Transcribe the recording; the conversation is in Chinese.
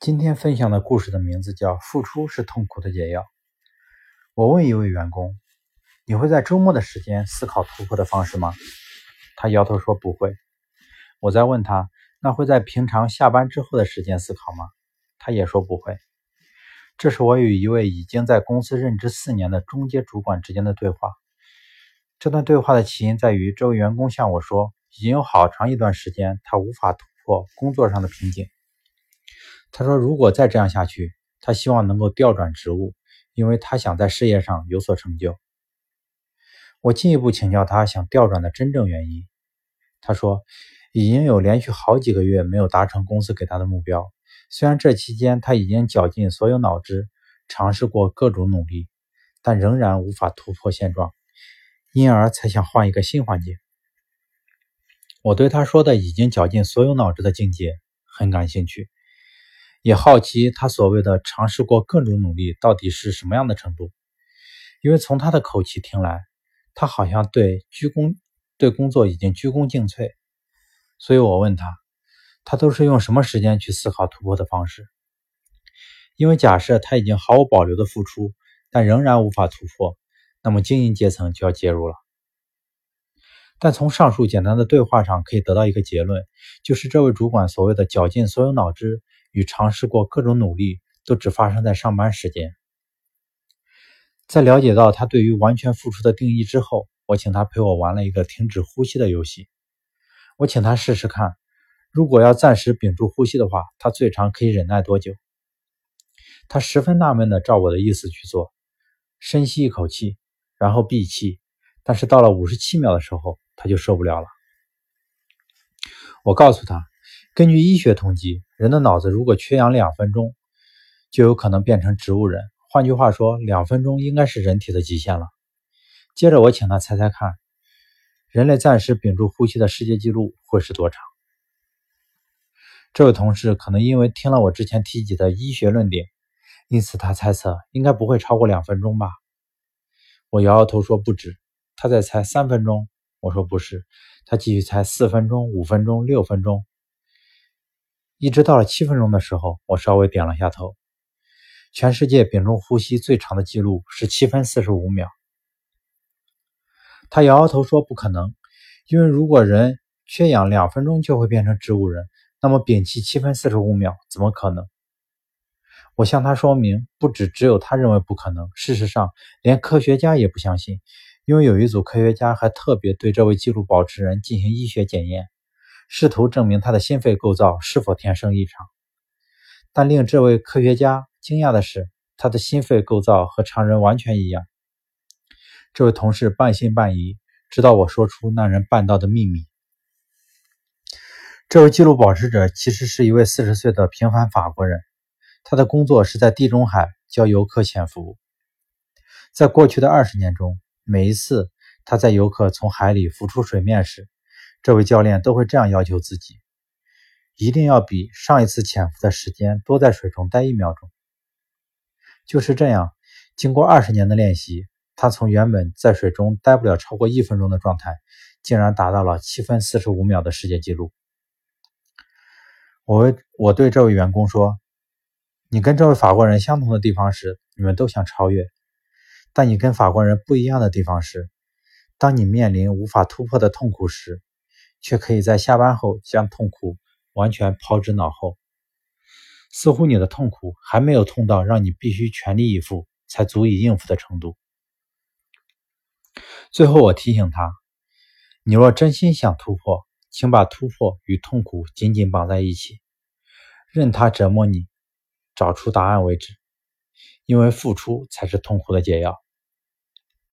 今天分享的故事的名字叫《付出是痛苦的解药》。我问一位员工：“你会在周末的时间思考突破的方式吗？”他摇头说：“不会。”我再问他：“那会在平常下班之后的时间思考吗？”他也说：“不会。”这是我与一位已经在公司任职四年的中阶主管之间的对话。这段对话的起因在于，这位员工向我说，已经有好长一段时间，他无法突破工作上的瓶颈。他说：“如果再这样下去，他希望能够调转职务，因为他想在事业上有所成就。”我进一步请教他想调转的真正原因。他说：“已经有连续好几个月没有达成公司给他的目标，虽然这期间他已经绞尽所有脑汁，尝试过各种努力，但仍然无法突破现状，因而才想换一个新环境。”我对他说的“已经绞尽所有脑汁”的境界很感兴趣。也好奇他所谓的尝试过各种努力到底是什么样的程度，因为从他的口气听来，他好像对鞠躬对工作已经鞠躬尽瘁。所以我问他，他都是用什么时间去思考突破的方式？因为假设他已经毫无保留的付出，但仍然无法突破，那么精英阶层就要介入了。但从上述简单的对话上可以得到一个结论，就是这位主管所谓的绞尽所有脑汁。与尝试过各种努力都只发生在上班时间。在了解到他对于完全付出的定义之后，我请他陪我玩了一个停止呼吸的游戏。我请他试试看，如果要暂时屏住呼吸的话，他最长可以忍耐多久？他十分纳闷的照我的意思去做，深吸一口气，然后闭气。但是到了五十七秒的时候，他就受不了了。我告诉他。根据医学统计，人的脑子如果缺氧两分钟，就有可能变成植物人。换句话说，两分钟应该是人体的极限了。接着，我请他猜猜看，人类暂时屏住呼吸的世界纪录会是多长？这位同事可能因为听了我之前提及的医学论点，因此他猜测应该不会超过两分钟吧。我摇摇头说不止。他在猜三分钟，我说不是。他继续猜四分钟、五分钟、六分钟。一直到了七分钟的时候，我稍微点了下头。全世界屏住呼吸最长的记录是七分四十五秒。他摇摇头说：“不可能，因为如果人缺氧两分钟就会变成植物人，那么屏气七分四十五秒怎么可能？”我向他说明，不止只有他认为不可能，事实上连科学家也不相信，因为有一组科学家还特别对这位纪录保持人进行医学检验。试图证明他的心肺构造是否天生异常，但令这位科学家惊讶的是，他的心肺构造和常人完全一样。这位同事半信半疑，直到我说出那人办到的秘密。这位纪录保持者其实是一位四十岁的平凡法国人，他的工作是在地中海教游客潜伏。在过去的二十年中，每一次他在游客从海里浮出水面时，这位教练都会这样要求自己：一定要比上一次潜伏的时间多在水中待一秒钟。就是这样，经过二十年的练习，他从原本在水中待不了超过一分钟的状态，竟然达到了七分四十五秒的世界纪录。我我对这位员工说：“你跟这位法国人相同的地方是，你们都想超越；但你跟法国人不一样的地方是，当你面临无法突破的痛苦时。”却可以在下班后将痛苦完全抛之脑后，似乎你的痛苦还没有痛到让你必须全力以赴才足以应付的程度。最后，我提醒他：你若真心想突破，请把突破与痛苦紧紧绑在一起，任它折磨你，找出答案为止。因为付出才是痛苦的解药。